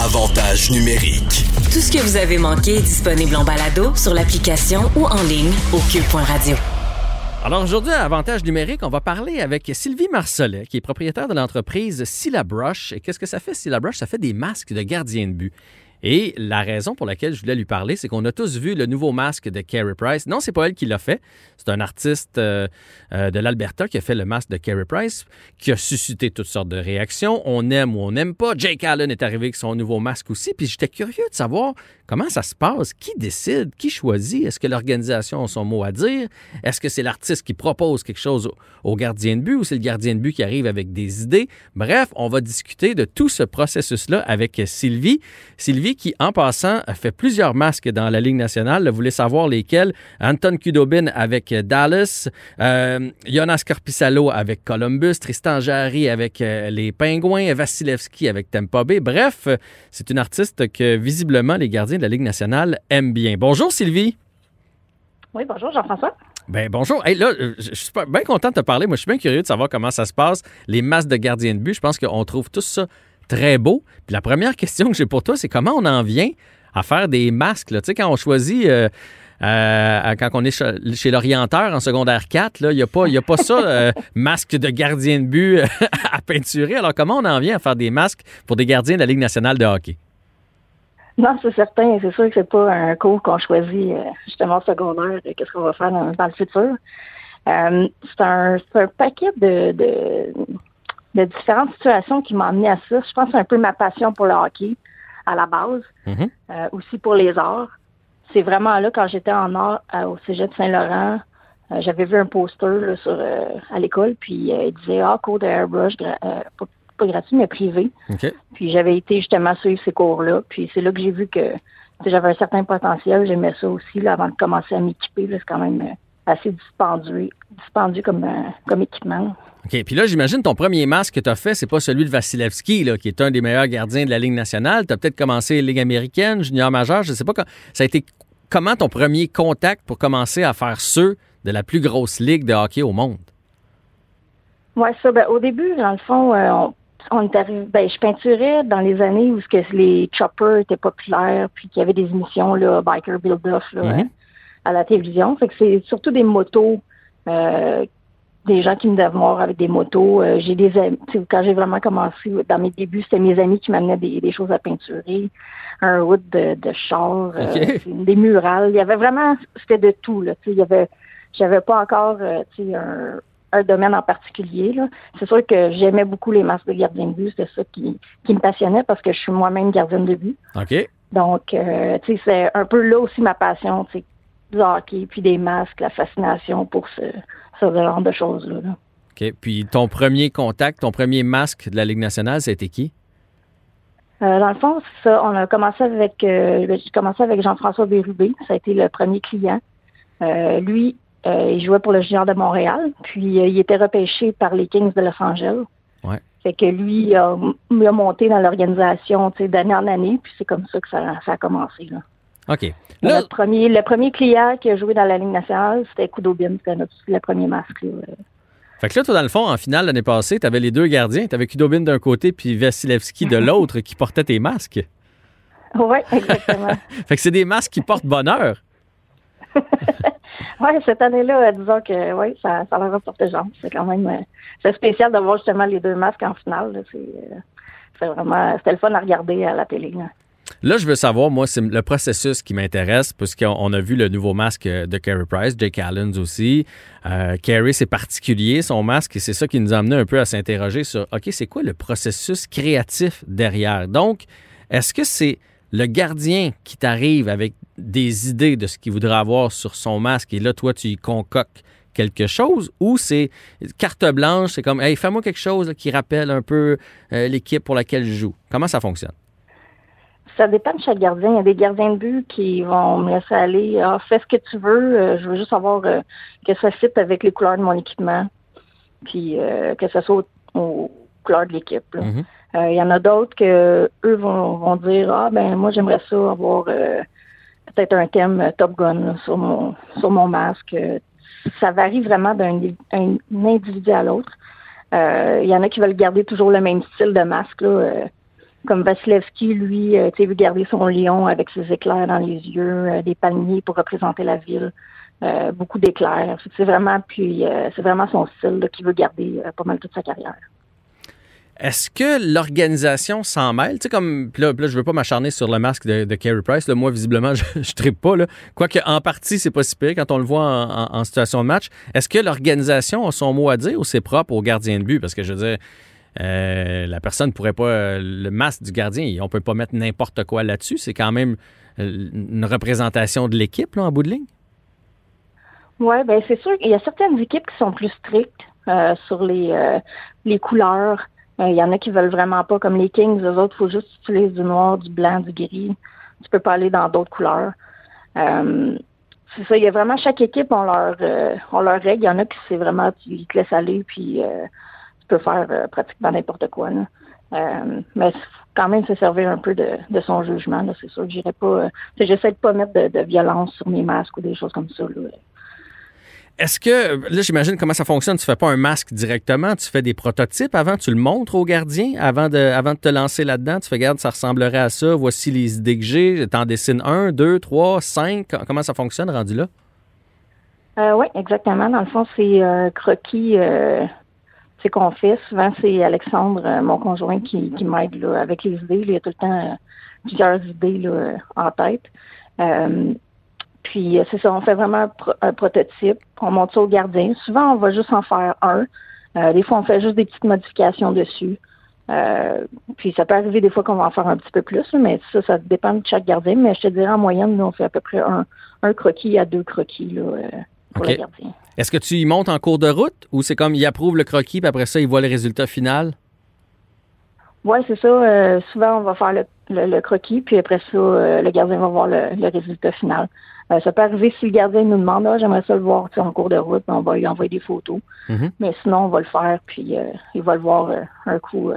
Avantage numérique. Tout ce que vous avez manqué est disponible en balado sur l'application ou en ligne au cube.radio. Alors aujourd'hui, à Avantage numérique, on va parler avec Sylvie Marcelet, qui est propriétaire de l'entreprise Syllabrush. Et qu'est-ce que ça fait, Syllabrush? Ça fait des masques de gardien de but. Et la raison pour laquelle je voulais lui parler, c'est qu'on a tous vu le nouveau masque de Carey Price. Non, c'est pas elle qui l'a fait. C'est un artiste euh, euh, de l'Alberta qui a fait le masque de Carey Price, qui a suscité toutes sortes de réactions. On aime ou on n'aime pas. Jake Allen est arrivé avec son nouveau masque aussi. Puis j'étais curieux de savoir comment ça se passe. Qui décide? Qui choisit? Est-ce que l'organisation a son mot à dire? Est-ce que c'est l'artiste qui propose quelque chose au, gardien de but ou c'est le gardien de but qui arrive avec des idées? Bref, on va discuter de tout ce processus-là avec Sylvie. Sylvie qui, en passant, a fait plusieurs masques dans la Ligue nationale. Vous voulez savoir lesquels? Anton Kudobin avec euh, Dallas, euh, Jonas Corpissalo avec Columbus, Tristan Jarry avec euh, les Pingouins, Vasilevski avec Tampa Bay. Bref, c'est une artiste que visiblement les gardiens de la Ligue nationale aiment bien. Bonjour Sylvie. Oui, bonjour Jean-François. Ben bonjour. Hey, là, je suis bien content de te parler. Moi, je suis bien curieux de savoir comment ça se passe, les masques de gardiens de but. Je pense qu'on trouve tout ça très beau. Puis la première question que j'ai pour toi, c'est comment on en vient à faire des masques? Tu sais, quand on choisit... Euh, euh, quand on est chez, l'orienteur en secondaire 4, il n'y a, pas, a pas ça, euh, masque de gardien de but à peinturer. Alors, comment on en vient à faire des masques pour des gardiens de la Ligue nationale de hockey? Non, c'est certain. C'est sûr que c'est pas un cours qu'on choisit justement secondaire. Qu'est-ce qu'on va faire dans, le futur? c'est un, paquet de, de différentes situations qui m'ont amené à ça. Je pense que c'est un peu ma passion pour le hockey à la base, mm-hmm. euh, aussi pour les arts. C'est vraiment là, quand j'étais en art au Cégep de Saint-Laurent, euh, j'avais vu un poster sur, euh, à l'école, puis il disait Ah, cours de airbrush, pas, gratuit, mais privé. Puis j'avais été justement suivre ces cours-là. Puis c'est là que j'ai vu que j'avais un certain potentiel. J'aimais ça aussi là, avant de commencer à m'équiper. C'est quand même assez dispendieux, dispendieux comme, comme équipement. OK. Puis là, j'imagine ton premier masque que tu as fait, c'est pas celui de Vasilevski, là, qui est un des meilleurs gardiens de la Ligue nationale. Tu as peut-être commencé Ligue américaine, junior majeur, je sais pas. Ça a été comment ton premier contact pour commencer à faire ceux de la plus grosse ligue de hockey au monde? Oui, ça, ben, au début, dans le fond, euh, on, est arrivé, ben, je peinturais dans les années où que les choppers étaient populaires, puis qu'il y avait des émissions, là, Biker Build-Off, mm-hmm. À la télévision. Fait que c'est surtout des motos euh, des gens qui me devaient voir avec des motos. Euh, j'ai des amis. Quand j'ai vraiment commencé, dans mes débuts, c'était mes amis qui m'amenaient des, choses à peinturer, un wood de, de char, euh, des murales. Il y avait vraiment, c'était de tout. Là, il y avait, j'avais pas encore euh, un, un domaine en particulier. C'est sûr que j'aimais beaucoup les masques de gardien de but. C'était ça qui, qui me passionnait parce que je suis moi-même gardienne de but. OK. Donc, tu sais, c'est un peu là aussi ma passion, tu sais, du hockey, puis des masques, la fascination pour ce, ce genre de choses-là. OK. Puis ton premier contact, ton premier masque de la Ligue nationale, c'était qui? Euh, dans le fond, ça, on a commencé avec euh, j'ai commencé avec Jean-François Bérubé. Ça a été le premier client. Euh, lui, il jouait pour le Junior de Montréal, puis il était repêché par les Kings de Los Angeles. Ouais. Fait que lui, il a, monté dans l'organisation d'année en année, puis c'est comme ça que ça, a commencé. Là. OK. Le, premier, le premier client qui a joué dans la Ligue nationale, c'était Kudobin, c'était le premier masque. Fait que là, toi, dans le fond, en finale l'année passée, tu avais les deux gardiens. Tu avais Kudobin d'un côté puis Vasilevski de l'autre qui portaient tes masques. Oui, exactement. fait que c'est des masques qui portent bonheur. oui, cette année-là, disons que oui, ça, ça leur a porté genre. C'est quand même euh, spécial de voir justement les deux masques en finale. Euh, c'est vraiment c'était le fun à regarder à la télé. Là, je veux savoir, moi, c'est le processus qui m'intéresse, puisqu'on a vu le nouveau masque de Carey Price, Jake Allen aussi. Euh, Carey, c'est particulier, son masque, et c'est ça qui nous a amené un peu à s'interroger sur, OK, c'est quoi le processus créatif derrière? Donc, est-ce que c'est le gardien qui t'arrive avec des idées de ce qu'il voudrait avoir sur son masque, et là, toi, tu y concoctes quelque chose ou c'est carte blanche, c'est comme, hey, fais-moi quelque chose qui rappelle un peu euh, l'équipe pour laquelle je joue? Comment ça fonctionne? Ça dépend de chaque gardien. Il y a des gardiens de but qui vont me laisser aller. Ah, fais ce que tu veux. Euh, je veux juste savoir euh, que ça fit avec les couleurs de mon équipement. Puis euh, que ça soit aux, couleurs de l'équipe. Mm-hmm. Il y en a d'autres que eux vont, dire Ah ben moi j'aimerais ça avoir peut-être un thème Top Gun sur mon sur mon masque. Ça varie vraiment d'un individu à l'autre. Il y en a qui veulent garder toujours le même style de masque. Là, comme Vasilevski, lui, euh, tu sais, garder son lion avec ses éclairs dans les yeux, euh, des palmiers pour représenter la ville, euh, beaucoup d'éclairs. C'est vraiment, vraiment son style qui veut garder pas mal toute sa carrière. Est-ce que l'organisation s'en mêle? Tu sais, comme, là, là, je veux pas m'acharner sur le masque de, de Carey Price. Moi, visiblement, je, ne tripe pas. Quoique, en partie, c'est pas si pire quand on le voit en, situation de match. Est-ce que l'organisation a son mot à dire ou c'est propre au gardien de but? Parce que, je veux dire, euh, la personne ne pourrait pas. Euh, le masque du gardien, on peut pas mettre n'importe quoi là-dessus. C'est quand même euh, une représentation de l'équipe, en bout de ligne. Oui, ben c'est sûr qu'il y a certaines équipes qui sont plus strictes sur les, les couleurs. Il y en a qui veulent vraiment pas, comme les Kings, eux autres, il faut juste utiliser du noir, du blanc, du gris. Tu peux pas aller dans d'autres couleurs. c'est ça, il y a vraiment chaque équipe ont leur ont leur règle. Il y en a qui c'est vraiment tu te laisses aller puis peut faire euh, pratiquement n'importe quoi. Euh, mais quand même se servir un peu de, son jugement. C'est sûr que j'irai pas. Euh, j'essaie de pas mettre de, violence sur mes masques ou des choses comme ça. Est-ce que, là, j'imagine comment ça fonctionne. Tu fais pas un masque directement, tu fais des prototypes avant, tu le montres au gardien avant de, avant de te lancer là-dedans. Tu fais, regarde, ça ressemblerait à ça. Voici les idées que j'ai. T'en dessines un, deux, trois, cinq. Comment ça fonctionne rendu là? oui, exactement. Dans le fond, c'est un croquis c'est qu'on fait. Souvent, c'est Alexandre, euh, mon conjoint, qui, qui m'aide avec les idées. Il y a tout le temps euh, plusieurs idées là, en tête. Euh, puis c'est ça, on fait vraiment un, prototype. On monte ça au gardien. Souvent, on va juste en faire un. des fois, on fait juste des petites modifications dessus. puis ça peut arriver des fois qu'on va en faire un petit peu plus, mais ça, ça dépend de chaque gardien. Mais je te dirais en moyenne, nous, on fait à peu près un, un croquis à deux croquis là, pour le gardien. Est-ce que tu y montes en cours de route ou c'est comme il approuve le croquis puis après ça, il voit le résultat final? Oui, c'est ça. Euh, souvent, on va faire le, croquis, puis après ça, euh, le gardien va voir le, résultat final. Euh, ça peut arriver si le gardien nous demande ah, j'aimerais ça le voir en cours de route, on va lui envoyer des photos. Mm-hmm. Mais sinon, on va le faire, puis il va le voir un coup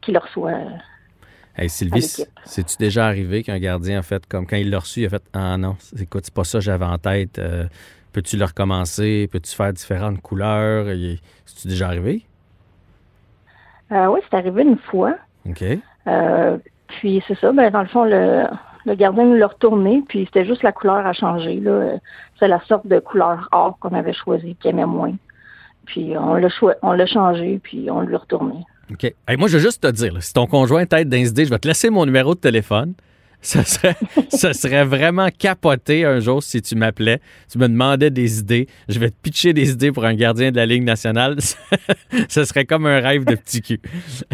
qu'il le reçoit. Hey Sylvie, c'est-tu déjà arrivé qu'un gardien a fait comme quand il l'a reçu, il a fait Ah non, écoute, c'est pas ça que j'avais en tête. Peux-tu le recommencer? Peux-tu faire différentes couleurs? C'est-tu déjà arrivé? Euh, oui, c'est arrivé une fois. OK. Euh, puis c'est ça, ben, dans le fond, le, gardien nous l'a retourné, puis c'était juste la couleur à changer. C'est la sorte de couleur or qu'on avait choisi, qu'il aimait moins. Puis on l'a, on l'a changé, puis on l'a retourné. OK. moi, je veux juste te dire, si ton conjoint tête d'inciter, je vais te laisser mon numéro de téléphone. Ça serait, ça serait vraiment capoté un jour si tu m'appelais, tu me demandais des idées. Je vais te pitcher des idées pour un gardien de la Ligue nationale. Ce serait comme un rêve de petit cul.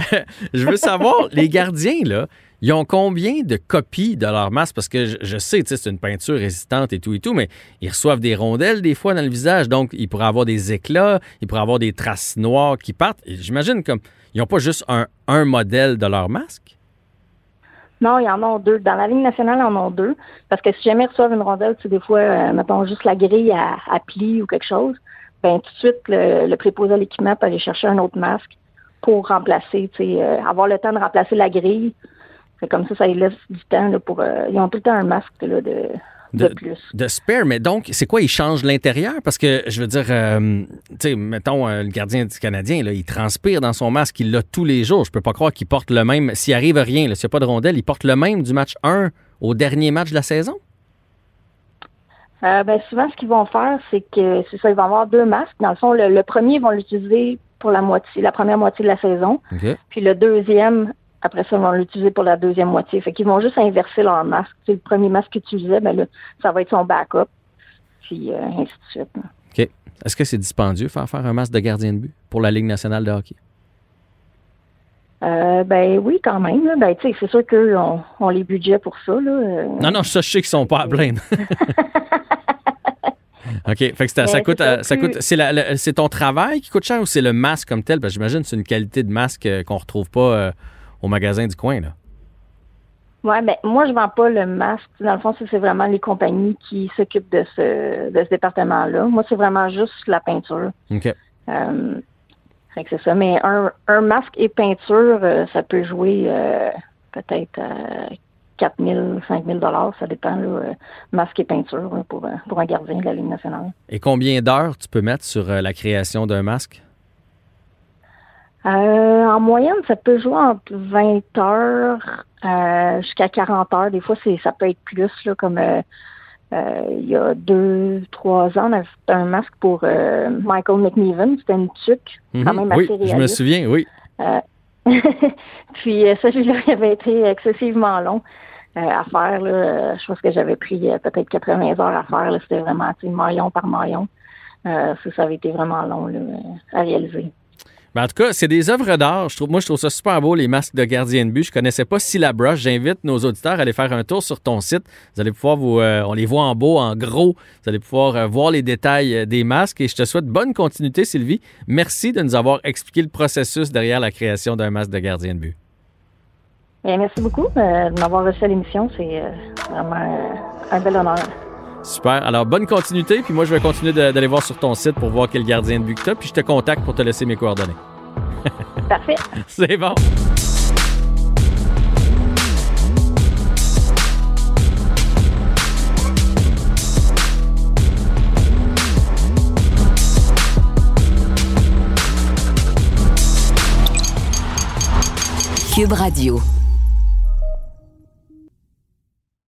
je veux savoir, les gardiens, là, ils ont combien de copies de leur masque? Parce que je, je sais, c'est une peinture résistante et tout et tout, mais ils reçoivent des rondelles des fois dans le visage. Donc, ils pourraient avoir des éclats, ils pourraient avoir des traces noires qui partent. J'imagine comme ils n'ont pas juste un, un modèle de leur masque? Non, il y en a deux. Dans la ligne nationale, il y en a deux. Parce que si jamais ils reçoivent une rondelle, c'est des fois, euh, mettons, juste la grille à, à pli ou quelque chose, ben tout de suite, le, préposé à l'équipement peut aller chercher un autre masque pour remplacer, tu sais, euh, avoir le temps de remplacer la grille. C'est comme ça, ça les laisse du temps là, pour. Euh, ils ont tout le temps un masque là, de, de, plus. De spare, mais donc, c'est quoi? Il change l'intérieur? Parce que, je veux dire, euh, tu sais, mettons, euh, le gardien du Canadien, là, il transpire dans son masque, il l'a tous les jours. Je peux pas croire qu'il porte le même. S'il arrive rien, s'il n'y a pas de rondelle, il porte le même du match 1 au dernier match de la saison? Euh, ben, souvent, ce qu'ils vont faire, c'est que, c'est ça, ils vont avoir deux masques. Dans le fond, le, premier, ils vont l'utiliser pour la moitié, la première moitié de la saison. Puis le deuxième, après ça, ils vont l'utiliser pour la deuxième moitié. Fait qu'ils vont juste inverser leur masque. C'est le premier masque qu'ils utilisaient, ben là, ça va être son backup. Puis euh, ainsi de suite. OK. Est-ce que c'est dispendieux faire faire un masque de gardien de but pour la Ligue nationale de hockey? Euh, ben oui, quand même. Ben, c'est sûr qu'eux ont, les budgets pour ça. Là. Euh. Non, non, ça, je sais qu'ils sont pas à plaindre. OK. Fait que ça, ben, coûte. Ça coûte c'est, ton travail qui coûte cher ou c'est le masque comme tel? Parce que j'imagine que c'est une qualité de masque qu'on retrouve pas au magasin du coin, là. Oui, mais ben, moi, je vends pas le masque. Dans le fond, c'est vraiment les compagnies qui s'occupent de ce, de ce département-là. Moi, c'est vraiment juste la peinture. OK. Euh, c'est ça. Mais un, un, masque et peinture, euh, ça peut jouer euh, peut-être à 4 000, 5 000 Ça dépend, là, masque et peinture pour, pour un gardien de la Ligue nationale. Et combien d'heures tu peux mettre sur la création d'un masque? Euh, en moyenne, ça peut jouer entre 20 heures euh, jusqu'à 40 heures. Des fois, c'est ça peut être plus, là, comme euh, euh, il y a deux, trois ans, on a fait un masque pour euh, Michael McNeven. C'était une tuque, quand Mhm. même Oui, assez je me souviens, oui. Euh, Puis euh, celui-là, il avait été excessivement long euh, à faire. Là. Je pense que j'avais pris euh, peut-être 80 heures à faire. C'était vraiment maillon par maillon. Euh, ça, ça avait été vraiment long là, à réaliser. En tout cas, c'est des œuvres d'art. Moi, je trouve ça super beau, les masques de gardien de but. Je connaissais pas Silla Brush. J'invite nos auditeurs à aller faire un tour sur ton site. Vous allez pouvoir vous, euh, on les voit en beau, en gros. Vous allez pouvoir euh, voir les détails euh, des masques et je te souhaite bonne continuité, Sylvie. Merci de nous avoir expliqué le processus derrière la création d'un masque de gardien de but. Et merci beaucoup de m'avoir reçu à l'émission. C'est vraiment un bel honneur. Super. Alors, bonne continuité. Puis moi, je vais continuer d'aller voir sur ton site pour voir quel gardien de but que tu Puis je te contacte pour te laisser mes coordonnées. Parfait. C'est bon. Cube Radio.